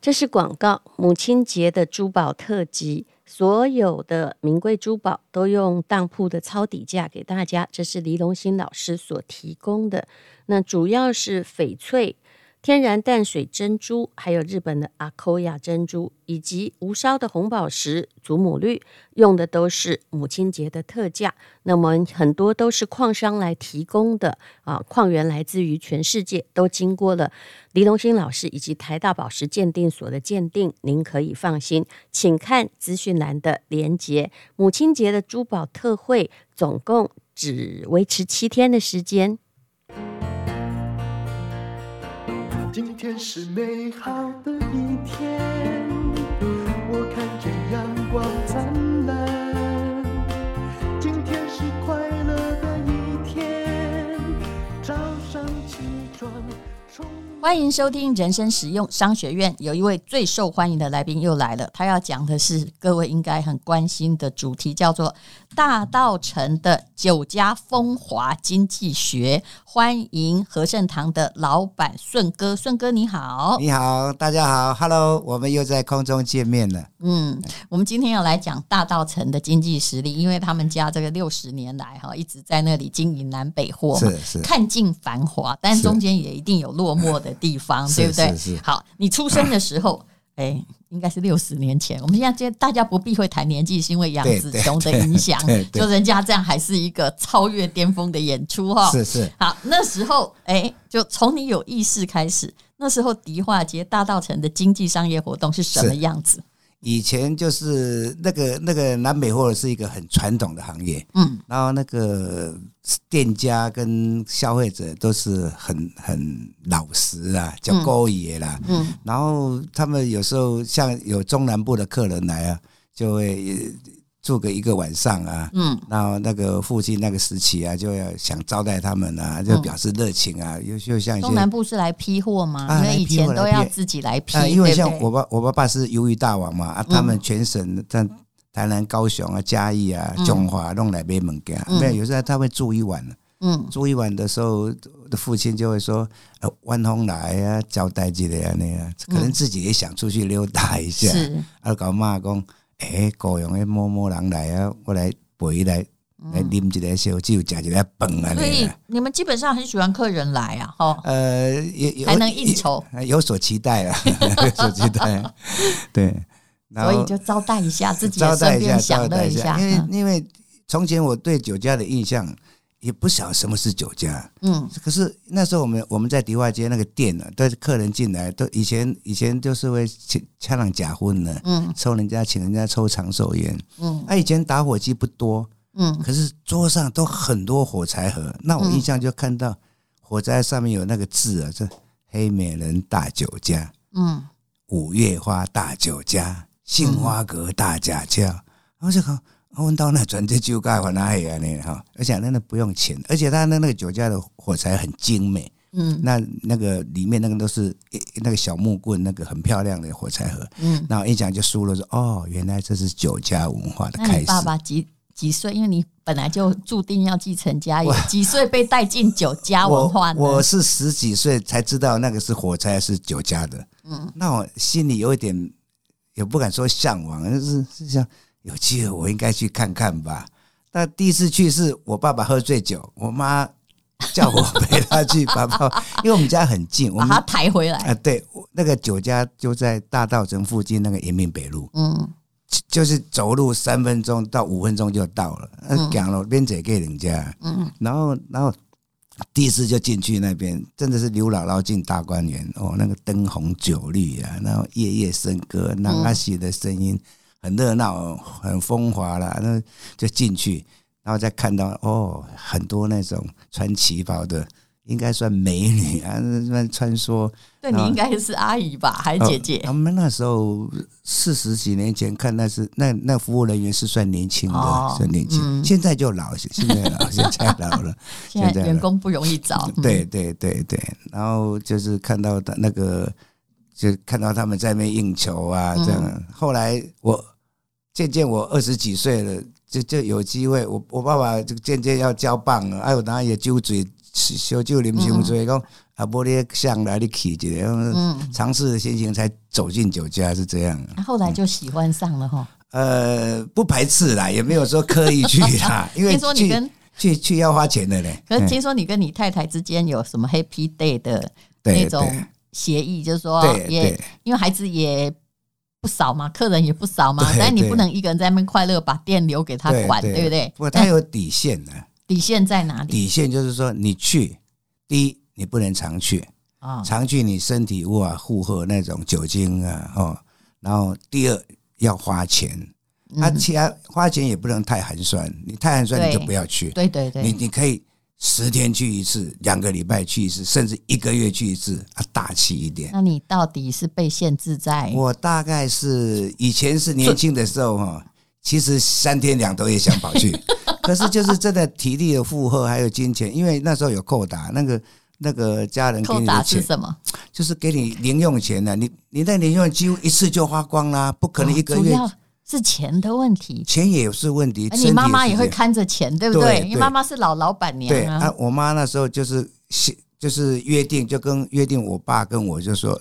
这是广告，母亲节的珠宝特辑，所有的名贵珠宝都用当铺的抄底价给大家。这是黎龙兴老师所提供的，那主要是翡翠。天然淡水珍珠，还有日本的阿科亚珍珠，以及无烧的红宝石、祖母绿，用的都是母亲节的特价。那么很多都是矿商来提供的啊，矿源来自于全世界，都经过了黎龙兴老师以及台大宝石鉴定所的鉴定，您可以放心。请看资讯栏的连接。母亲节的珠宝特惠，总共只维持七天的时间。今天是美好的一天，我看见阳光灿烂。欢迎收听人生实用商学院。有一位最受欢迎的来宾又来了，他要讲的是各位应该很关心的主题，叫做大道城的酒家风华经济学。欢迎和盛堂的老板顺哥，顺哥你好，你好，大家好，Hello，我们又在空中见面了。嗯，我们今天要来讲大道城的经济实力，因为他们家这个六十年来哈一直在那里经营南北货嘛，是是，看尽繁华，但中间也一定有落寞的。的地方，对不对？好，你出生的时候，哎，应该是六十年前。我们现在大家不避讳谈年纪，是因为杨紫琼的影响，就人家这样还是一个超越巅峰的演出哈。是是。好，那时候，哎，就从你有意识开始，那时候迪化街、大道城的经济商业活动是什么样子？以前就是那个那个南北货是一个很传统的行业，嗯，然后那个店家跟消费者都是很很老实啊，叫勾爷啦，嗯，然后他们有时候像有中南部的客人来啊，就会。住个一个晚上啊，嗯，然后那个附近那个时期啊，就要想招待他们啊，就表示热情啊，又就像中南部是来批货吗？因为以前都要自己来批，啊因为像我爸我爸爸是鱿鱼大王嘛，啊，他们全省在台南、高雄啊、嘉义啊、中华弄来买物件，没有，有时候他会住一晚，嗯，住一晚的时候，的父亲就会说，呃，晚风来啊，招待之类啊。那样，可能自己也想出去溜达一下，是，啊，搞妈讲。哎，高雄的某某人来啊，我来陪来来啉一个烧酒，吃一个饭啊。所以你们基本上很喜欢客人来啊，哈。呃，也还能应酬，有所期待啊，有所期待。对，所以就招待一下自己，招待一下享乐一下。因为因为从前我对酒家的印象。也不晓得什么是酒家，嗯，可是那时候我们我们在迪化街那个店呢，都是客人进来都以前以前就是会请抢人假婚的，嗯，抽人家请人家抽长寿烟，嗯，那以前打火机不多，嗯，可是桌上都很多火柴盒，那我印象就看到火柴上面有那个字啊，这黑美人大酒家，嗯，五月花大酒家，杏花阁大甲跷，然后就好。问到那转这酒家，哪里啊？那哈，而且那那不用钱，而且他那那个酒家的火柴很精美，嗯，那那个里面那个都是那个小木棍，那个很漂亮的火柴盒，嗯，然后一讲就输了，说哦，原来这是酒家文化的开始。那爸爸几几岁？因为你本来就注定要继承家业，几岁被带进酒家文化呢？我，我是十几岁才知道那个是火柴是酒家的，嗯，那我心里有一点也不敢说向往，就是是想。有机会我应该去看看吧。那第一次去是我爸爸喝醉酒，我妈叫我 陪他去把爸爸，因为我们家很近，我们把他抬回来。啊，对，那个酒家就在大道城附近那个延平北路，嗯，就是走路三分钟到五分钟就到了。嗯，讲了边走给人家，嗯，然后然后第一次就进去那边，真的是刘姥姥进大观园哦，那个灯红酒绿啊，然后夜夜笙歌，那阿喜的声音。很热闹，很风华啦，那就进去，然后再看到哦，很多那种穿旗袍的，应该算美女啊，那穿梭。对，你应该是阿姨吧，还是姐姐？他们那时候四十几年前看，那是那那服务人员是算年轻的，算年轻。现在就老，现在老，现在老了。现在员工不容易找。对对对对，然后就是看到的那个。就看到他们在那边应酬啊，这样。后来我渐渐我二十几岁了，就就有机会，我我爸爸就渐渐要交棒了，哎呦，然也揪嘴烧酒啉伤醉，讲啊，无你上来你去一个，尝试的心情才走进酒家是这样。后来就喜欢上了哈。呃，不排斥啦，也没有说刻意去啦，因为听说你跟去去要花钱的嘞。可是听说你跟你太太之间有什么 Happy Day 的那种协议，就是说也因为孩子也不少嘛，客人也不少嘛，但你不能一个人在那边快乐，把店留给他管，对不对？不过他有底线的。底线在哪里？底线就是说，你去第一，你不能常去啊，常去你身体无法负荷那种酒精啊，哦，然后第二。要花钱，那其他花钱也不能太寒酸。你太寒酸，你就不要去。对对对，你你可以十天去一次，两个礼拜去一次，甚至一个月去一次，啊，大气一点。那你到底是被限制在？我大概是以前是年轻的时候哈，其实三天两头也想跑去，可是就是真的体力的负荷还有金钱，因为那时候有扣打那个。那个家人给你的钱是什么？就是给你零用钱的。你你那零用几乎一次就花光啦，不可能一个月。是钱的问题，钱也是问题。你妈妈也会看着钱，对不对？你妈妈是老老板娘。对啊，我妈那时候就是就是约定，就跟约定我爸跟我就说，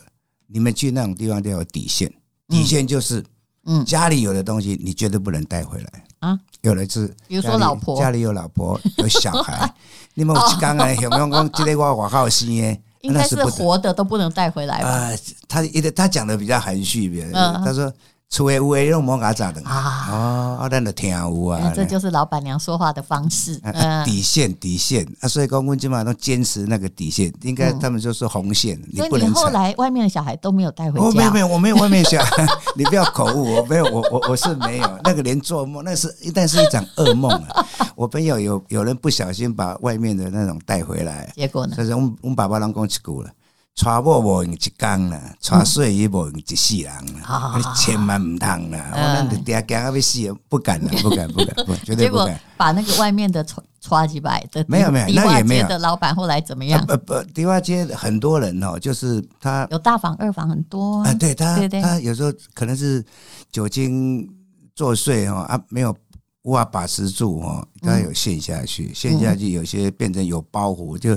你们去那种地方都有底线，底线就是，嗯，家里有的东西你绝对不能带回来啊。有的是，比如说老婆，家里有老婆 有小孩。你们刚刚有没有讲？这个我我好心耶，应该是活的都不能带回来吧？呃，他一个他讲的比较含蓄，别他说。除非有用莫嘎咋的啊？哦，我等着听有啊。这就是老板娘说话的方式。底线，底线啊！所以公公基本上都坚持那个底线。应该他们就是红线，你不能。后来外面的小孩都没有带回家。没有没有，我没有外面小孩，你不要口误，我没有，我我我是没有。那个连做梦，那是一旦是一场噩梦啊！我朋友有有人不小心把外面的那种带回来，结果呢？所以我我们爸爸拢讲一句了。娶某无用一工啦，娶水也无用一世人啦，你千万唔通啦！我那爹惊啊，要死，不敢啦，不敢，不敢，绝对不敢。结果把那个外面的娶娶几百的，没有没有，那也没有。的老板后来怎么样？不不，迪化街很多人哦，就是他有大房二房很多啊。对他，他有时候可能是酒精作祟哦啊，没有无法把持住哦，他有陷下去，陷下去有些变成有包袱就。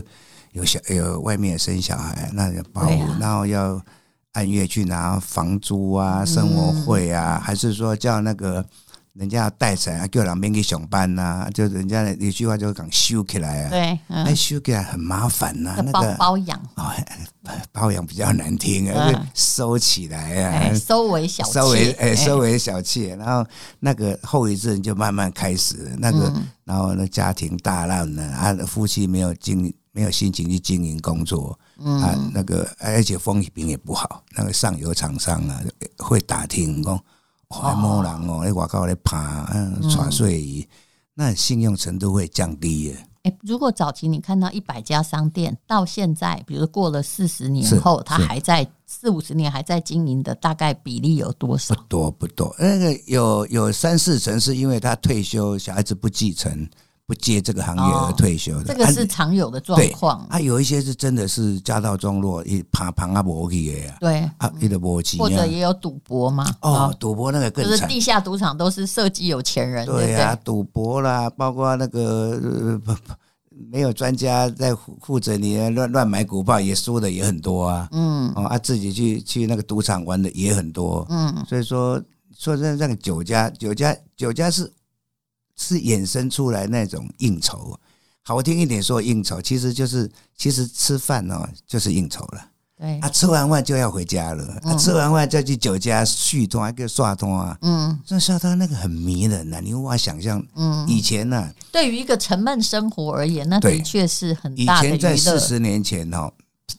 有小有外面生小孩，那就包，然后要按月去拿房租啊、生活费啊，还是说叫那个人家要带产啊，叫两边去上班呐？就人家一句话就讲收起来啊，对，那收起来很麻烦呐，那个包养。哦，包养比较难听啊，收起来啊，收为小收为哎，收为小气，然后那个后遗症就慢慢开始，那个然后那家庭大乱了，啊，夫妻没有经。没有心情去经营工作，嗯、啊，那个而且风评也不好。那个上游厂商啊，会打听讲，哦，某人哦，在外口在爬，嗯，传税，那信用程度会降低。哎，如果早期你看到一百家商店，到现在，比如过了四十年后，他还在四五十年还在经营的，大概比例有多少？不多不多，那个有有三四成是因为他退休，小孩子不继承。不接这个行业而退休的，这个是常有的状况。啊，有一些是真的是家道中落，一爬爬啊搏去的呀。对啊，一直搏击，或者也有赌博嘛。哦，赌博那个更惨，就是地下赌场都是设计有钱人。对啊，赌博啦，包括那个呃 没有专家在负责，你乱乱买股票也输的也很多啊。嗯，哦啊，自己去去那个赌场玩的也很多。嗯，所以说说真的，那个酒家，酒家，酒家是。是衍生出来那种应酬，好听一点说应酬，其实就是其实吃饭哦，就是应酬了。对，啊，吃完饭就要回家了，啊，吃完饭再去酒家续通，还可以刷通啊。嗯，这刷通那个很迷人呐，你无法想象。嗯，以前呢，对于一个沉闷生活而言，那的确是很大的。以前在四十年前哦，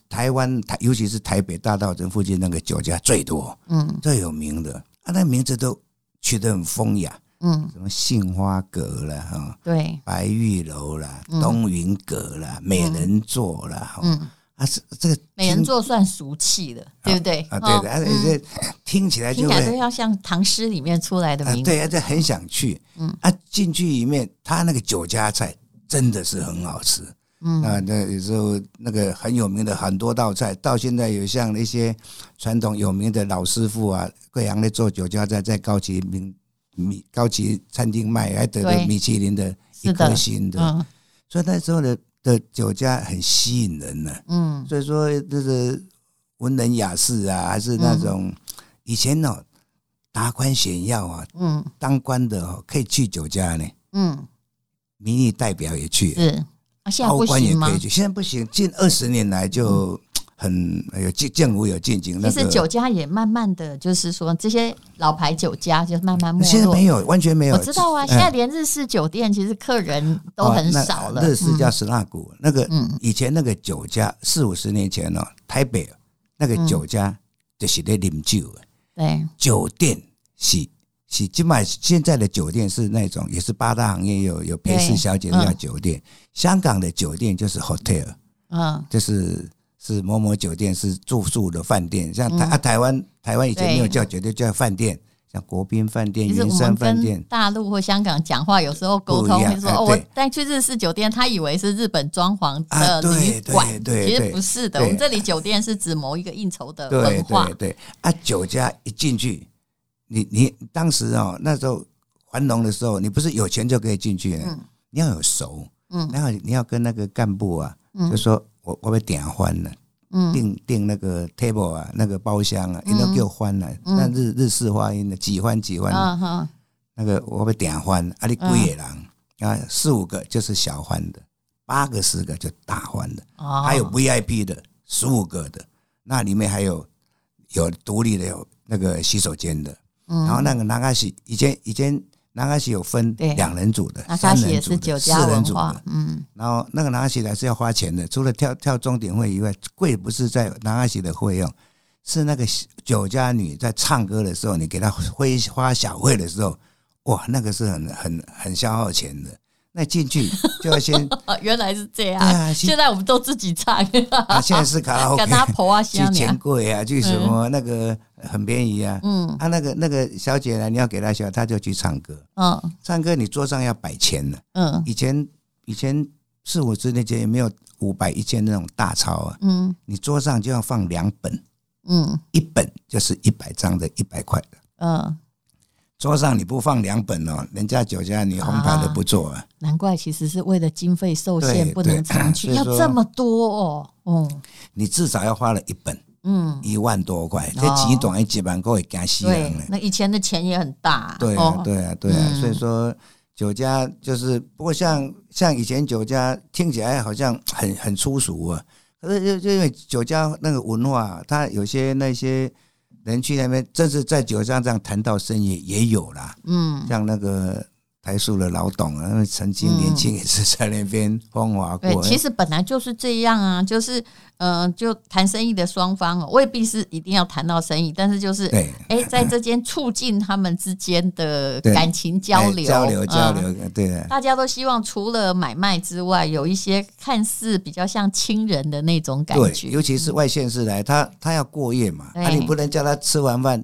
台湾台尤其是台北大道城附近那个酒家最多，嗯，最有名的啊，那名字都取得很风雅。嗯，什么杏花阁啦，哈，对，白玉楼啦，东云阁啦，美人座啦，嗯，啊，这这个美人座算俗气的，对不对？啊，对的，而且听起来就听起来都要像唐诗里面出来的名字，对，而且很想去，嗯，啊，进去里面，他那个酒家菜真的是很好吃，嗯，啊，那有时候那个很有名的很多道菜，到现在有像那些传统有名的老师傅啊，贵阳的做酒家菜，在高级名。米高级餐厅卖还得了米其林的一颗星的，所以那时候的的酒家很吸引人呢、啊。嗯，所以说这个文人雅士啊，还是那种、嗯、以前哦，达官显要啊，嗯，当官的哦，可以去酒家呢。嗯，民意代表也去，是。啊，现在高官也可以去，现在不行。近二十年来就。嗯很有进政府有进京，其实酒家也慢慢的就是说，这些老牌酒家就慢慢没落。现在没有，完全没有。我知道啊，现在连日式酒店其实客人都很少了。日式叫石蜡谷，那个以前那个酒家四五十年前哦，台北那个酒家就是在饮酒。对，酒店是是，起码现在的酒店是那种也是八大行业有有陪侍小姐的叫酒店。香港的酒店就是 hotel，嗯，就是。是某某酒店，是住宿的饭店，像台啊台湾台湾以前没有叫酒店，叫饭店，像国宾饭店、云山饭店。大陆或香港讲话有时候沟通会说，我带去日式酒店，他以为是日本装潢的旅馆，其实不是的。我们这里酒店是指某一个应酬的文化。对对啊，酒家一进去，你你当时哦那时候繁荣的时候，你不是有钱就可以进去，嗯你要有熟，嗯，然后你要跟那个干部啊，就说。我我被点翻了，订订那个 table 啊，那个包厢啊，一定要给我欢了。那日日式发音的几欢几欢，那个我被点欢，啊，你几个人？啊，四五个就是小欢的，八个十个就大欢的，还有 VIP 的十五个的，那里面还有有独立的有那个洗手间的，然后那个那个是以前以前。那卡西有分两人组的、三人组的、四人组的，嗯，然后那个南卡西来是要花钱的，除了跳跳钟点会以外，贵不是在南卡西的费用，是那个酒家女在唱歌的时候，你给她挥花小费的时候，哇，那个是很很很消耗钱的。那进去 就要先，原来是这样。啊，现在我们都自己唱。啊，现在是卡拉 OK，去钱柜啊，去什么那个很便宜啊。嗯。啊，那个那个小姐呢，你要给她小，她就去唱歌。嗯。唱歌你桌上要摆钱的。嗯。以前以前四五十年前也没有五百一千那种大钞啊。嗯。你桌上就要放两本。嗯。一本就是一百张的，一百块的。嗯。桌上你不放两本哦，人家酒家你红牌都不做啊。难怪其实是为了经费受限，不能常去，要这么多哦。嗯，你至少要花了一本，嗯，一万多块，这几短一几万块会加西人那以前的钱也很大。对啊，对啊，对啊。所以说酒家就是，不过像像以前酒家听起来好像很很粗俗啊，可是就就因为酒家那个文化，它有些那些。人去那边，这是在酒上这样谈到生意也有啦。嗯，像那个台塑的老董啊，那曾经年轻也是在那边风华过。对，其实本来就是这样啊，就是。嗯、呃，就谈生意的双方未必是一定要谈到生意，但是就是哎、欸，在这间促进他们之间的感情交流，交流交流，对、嗯，大家都希望除了买卖之外，有一些看似比较像亲人的那种感觉。尤其是外县市来，他他要过夜嘛，那、啊、你不能叫他吃完饭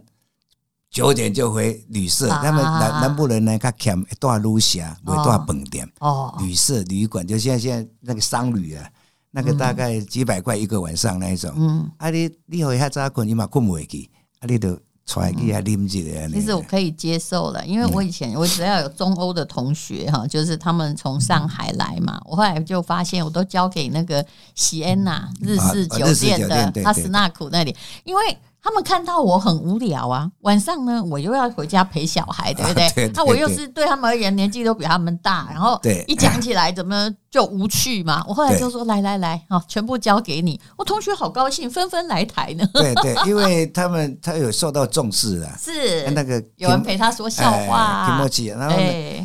九点就回旅社，啊、他们南南部人呢，他欠一段路下，一段饭店哦，旅社旅馆，就现在现在那个商旅啊。那个大概几百块一个晚上那一种，嗯，啊你你回遐早困，你嘛困不回去，啊你都出来去遐啉一个。其实我可以接受了，因为我以前我只要有中欧的同学哈，就是他们从上海来嘛，我后来就发现我都交给那个喜安娜日式酒店的阿斯纳库那里，因为。他们看到我很无聊啊，晚上呢，我又要回家陪小孩，对不对？那我又是对他们而言年纪都比他们大，然后一讲起来怎么就无趣嘛？我后来就说来来来，好，全部交给你。我同学好高兴，纷纷来台呢。对对，因为他们他有受到重视啊，是那个有人陪他说笑话，挺默契。然后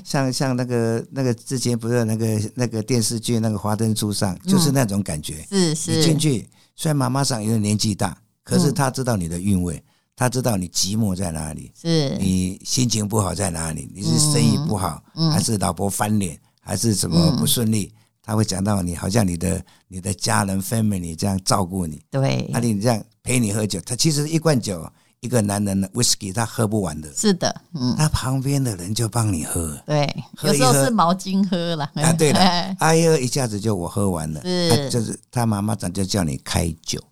像像那个那个之前不是那个那个电视剧那个《华灯初上》，就是那种感觉。是是，你进去虽然妈妈上有点年纪大。可是他知道你的韵味，他知道你寂寞在哪里，是。你心情不好在哪里，你是生意不好，还是老婆翻脸，还是什么不顺利？他会讲到你，好像你的你的家人 family 这样照顾你，对，那你这样陪你喝酒，他其实一罐酒，一个男人的 whisky 他喝不完的，是的，嗯，他旁边的人就帮你喝，对，有时候是毛巾喝了啊，对了，哎呦，一下子就我喝完了，是，就是他妈妈早就叫你开酒。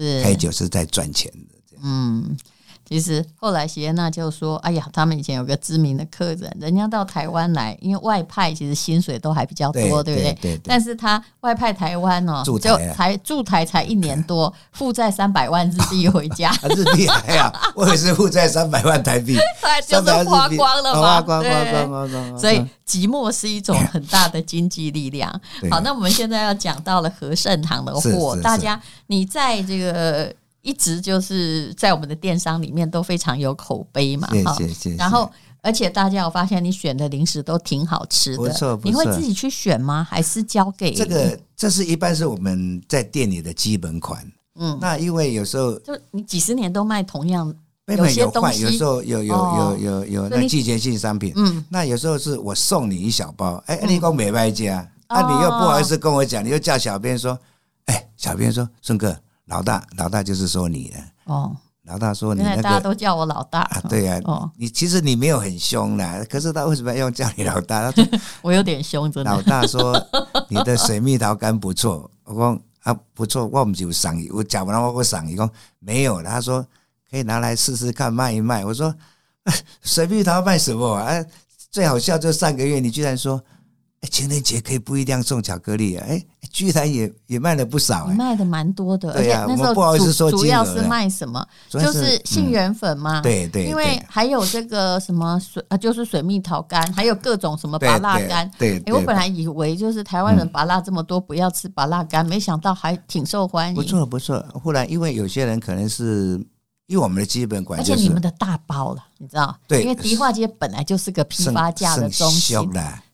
是。开酒是在赚钱的，嗯，其实后来席耶娜就说：“哎呀，他们以前有个知名的客人，人家到台湾来，因为外派其实薪水都还比较多，对，对不对？但是他外派台湾哦，就才驻台才一年多，负债三百万日币回家。日币还好，我也是负债三百万台币，就是花光了嘛，花光光光光光。所以寂寞是一种很大的经济力量。好，那我们现在要讲到了和盛堂的货，大家你在这个。一直就是在我们的电商里面都非常有口碑嘛，谢谢谢谢。然后，而且大家有发现你选的零食都挺好吃的，不错不错。你会自己去选吗？还是交给这个？这是一般是我们在店里的基本款。嗯，那因为有时候就你几十年都卖同样，有些东西有时候有有有有有那季节性商品。嗯，那有时候是我送你一小包，哎，你讲没卖家，啊，你又不好意思跟我讲，你又叫小编说，哎，小编说顺哥。老大，老大就是说你了。哦，老大说你那个，大家都叫我老大。啊对呀，哦，你其实你没有很凶啦，可是他为什么要叫你老大？他说 我有点凶，真的。老大说你的水蜜桃干不错，我说啊不错，我们就赏你，我讲完了我会赏你。说没有，他说可以拿来试试看卖一卖。我说 水蜜桃卖什么啊？最好笑就上个月你居然说。情人节可以不一定要送巧克力啊！哎，居然也也卖了不少，卖的蛮多的。对呀，那时候不好意思说，主要是卖什么？就是杏仁粉嘛。对对。因为还有这个什么水啊，就是水蜜桃干，还有各种什么拔辣干。对。哎，我本来以为就是台湾人拔辣这么多，不要吃拔辣干，没想到还挺受欢迎。不错不错。后来因为有些人可能是。因为我们的基本款，而且你们的大包了，你知道？对，因为迪化街本来就是个批发价的中心，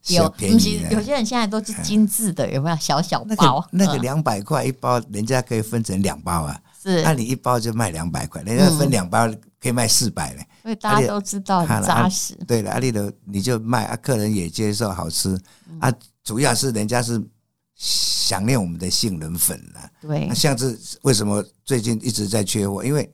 有便宜有些人现在都是精致的，有没有小小包？那个两百块一包，人家可以分成两包啊。是，那你一包就卖两百块，人家分两包可以卖四百嘞。所以大家都知道很扎实。对了，阿丽的你就卖啊，客人也接受好吃啊。主要是人家是想念我们的杏仁粉了。对，像是为什么最近一直在缺货？因为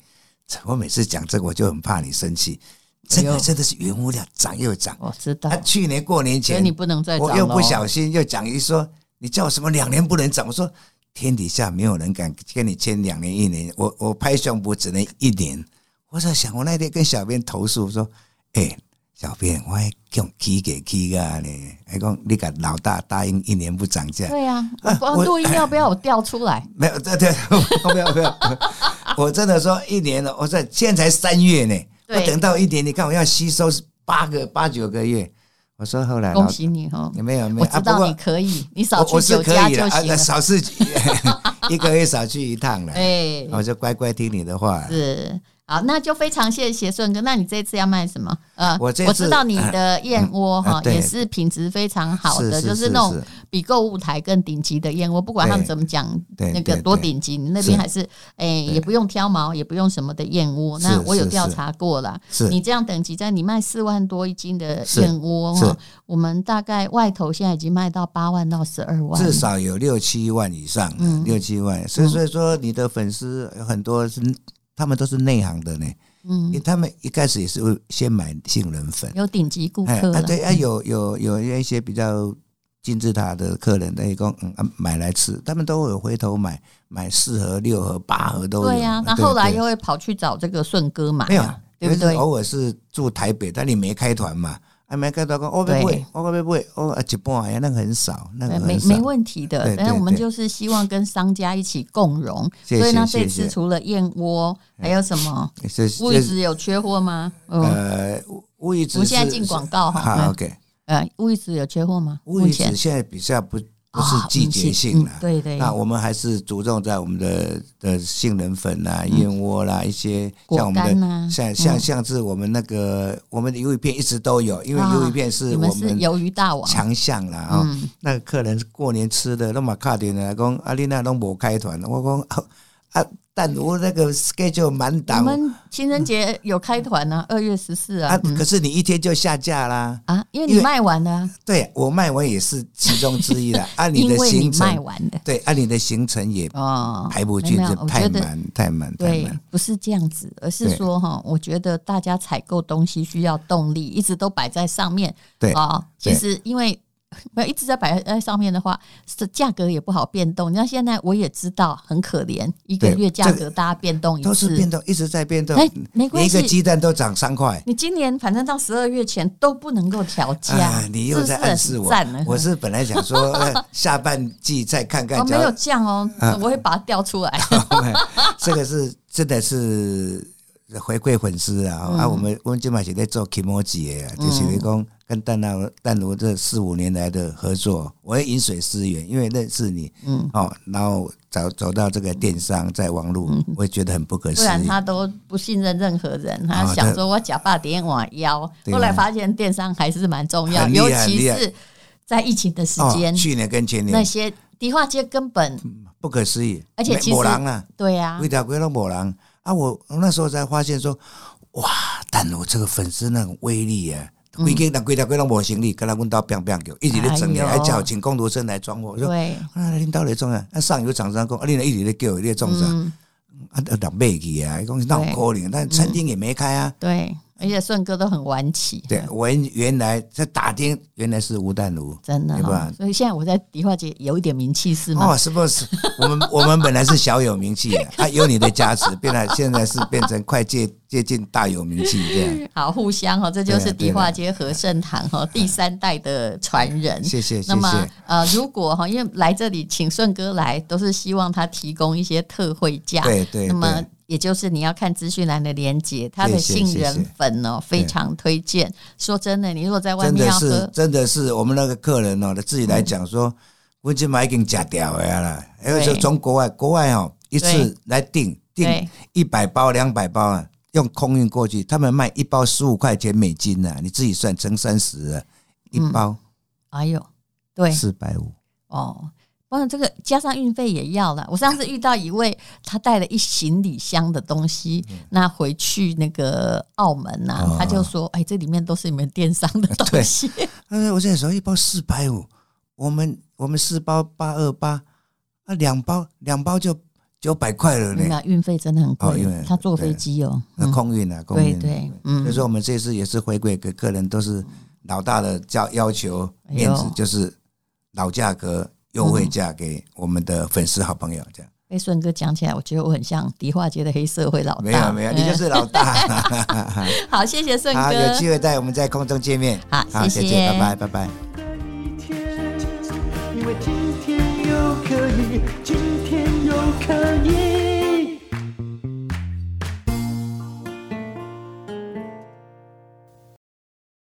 我每次讲这个，我就很怕你生气。这个真的是原物料涨又涨，我知道。他去年过年前，你不能再涨。我又不小心又讲一说，你叫我什么两年不能涨？我说天底下没有人敢跟你签两年一年，我我拍胸脯只能一年。我在想，我那天跟小编投诉说，哎。小编，我还用起给起啊呢？还讲你个老大答应一年不涨价。对呀，我录音要不要我调出来？没有，对对，不要不要。我真的说一年了，我说现在才三月呢，我等到一年，你看我要吸收八个八九个月。我说后来，恭喜你哈！没有没有，我知道你可以，你少去酒家就行了。少去 一个月少去一趟了。哎，我就乖乖听你的话。是。好，那就非常谢谢顺哥。那你这次要卖什么？呃，我我知道你的燕窝哈，也是品质非常好的，就是那种比购物台更顶级的燕窝。不管他们怎么讲，那个多顶级，你那边还是哎，也不用挑毛，也不用什么的燕窝。那我有调查过了，你这样等级在你卖四万多一斤的燕窝哈，我们大概外头现在已经卖到八万到十二万，至少有六七万以上，六七万。所以所以说，你的粉丝有很多是。他们都是内行的呢，嗯，因为他们一开始也是会先买杏仁粉，有顶级顾客啊，对啊，有有有一些比较金字塔的客人，那一共嗯买来吃，他们都会有回头买买四盒、六盒、八盒都有。对呀，那后来又会跑去找这个顺哥买，没有，对不对？偶尔是住台北，但你没开团嘛。还没开团过，哦不会，哦不会，哦一半呀，那个很少，那个没没问题的。但是我们就是希望跟商家一起共荣，所以呢，这次除了燕窝，还有什么？乌鱼子有缺货吗？呃，乌鱼子，我们现在进广告哈。OK，呃，乌鱼子有缺货吗？乌鱼子现在比较不。不是季节性的，对对。那我们还是着重在我们的的杏仁粉啊、燕窝啦一些，像我们的像像像是我们那个我们的鱿鱼片一直都有，因为鱿鱼片是我们鱿鱼大王强项了啊。那个客人过年吃的那么卡点的，讲阿丽娜都没开团，我讲啊。但我那个 schedule 满档，我们情人节有开团呢，二月十四啊。可是你一天就下架啦啊，因为你卖完了。对，我卖完也是其中之一了。按 你的行程，卖完的。对，按你的行程也哦排不进，去太满太满。对，不是这样子，而是说哈，我觉得大家采购东西需要动力，一直都摆在上面。对啊，其实因为没有一直在摆在上面的话，是价格也不好变动。你像现在我也知道很可怜，一个月价格大家变动一次，都是变动，一直在变动。哎，没关系，一个鸡蛋都涨三块。你今年反正到十二月前都不能够调价，你又在暗示我。我是本来想说下半季再看看，没有降哦，我会把它调出来。这个是真的是。回馈粉丝啊！嗯、啊，我们我们今晚是在做 Kimoji 的，就是你讲跟淡如淡如这四五年来的合作，我也饮水思源，因为认识你，嗯，哦，然后走走到这个电商，在网络，嗯、我也觉得很不可思议。不然他都不信任任何人，他想说我假发点我腰，后来发现电商还是蛮重要，尤其是在疫情的时间，哦，去年跟前年。那些迪化街根本不可思议，而且其实啊，对呀，规条规都没人。啊，我那时候才发现说，哇，淡如这个粉丝那种威力啊，规间人规条规都没行李，跟他问到 biang biang 一直在整的，还叫请工读生来装货。说，啊，领导来装啊，那上游厂商讲，啊，你一直在叫，你在装啥？啊，人买去啊，讲是闹可怜，但餐厅也没开啊。对。而且顺哥都很晚起，对，我原来在打听，原来是吴淡如，真的，所以现在我在迪化街有一点名气是吗？哦，是不是？我们我们本来是小有名气，啊，有你的加持，变得现在是变成快接接近大有名气这样。好，互相哈，这就是迪化街和盛堂哈第三代的传人。谢谢。那么呃，如果哈，因为来这里请顺哥来，都是希望他提供一些特惠价。对对。那么。也就是你要看资讯栏的连接，他的杏仁粉哦，非常推荐。说真的，你如果在外面要喝，真的是，我们那个客人哦，他自己来讲说，我今买已经假掉了，因为就从国外，国外哦一次来订订一百包、两百包啊，用空运过去，他们卖一包十五块钱美金呢，你自己算乘三十啊，一包，哎呦，对，四百五。哦。哇，这个加上运费也要了。我上次遇到一位，他带了一行李箱的东西，那回去那个澳门呐、啊，他就说：“哎，这里面都是你们电商的东西。”对，我现在说一包四百五，我们我们四包八二八，啊，两包两包就九百块了呢。那运费真的很贵，他坐飞机哦，那空运啊，空运。对，嗯，所以说我们这次也是回馈给客人，都是老大的叫要求面子，就是老价格。优惠价给我们的粉丝好朋友，这样。哎顺哥讲起来，我觉得我很像迪化街的黑社会老大。没有没有，你就是老大。好，谢谢顺哥。好，有机会带我们在空中见面。好，谢谢，拜拜，拜拜。因为今天又可以，今天又可以。